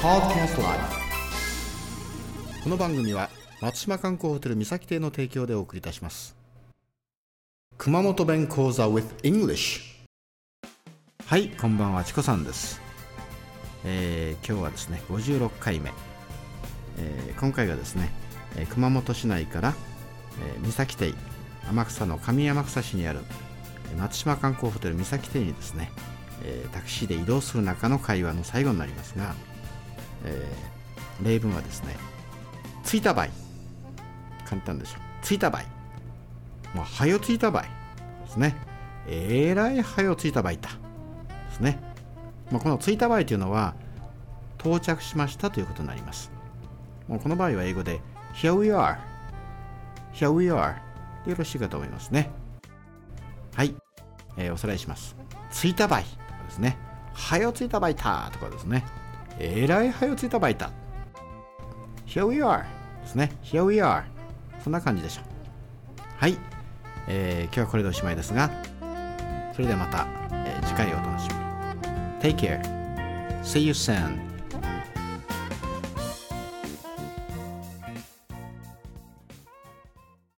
この番組は松島観光ホテル三崎邸の提供でお送りいたします。熊本弁講座 with English はいこんばんはチコさんです、えー今日はですね56回目、えー今回がですね、えー熊本市内から、えー三崎邸天草の上天草市にあるえー松島観光ホテル三崎邸にですね、えータクシーで移動する中の会話の最後になりますが、えー例文はですね着いた場合簡単でしょ。着いた場合もうはよ着いた場合ですね。えらいはよ着いた場合だ。ですね、まあ、この着いた場合というのは到着しましたということになります。もうこの場合は英語で Here we are. Here we are. でよろしいかと思いますね。はい、えーおさらいします。着いた場合とかですね。はよ着いた場合だとかですね。えらいはよついたばいた Here we are ですね Here we are そんな感じでしょうはい、えー今日はこれでおしまいですがそれではまた、えー次回お楽しみに Take care See you soon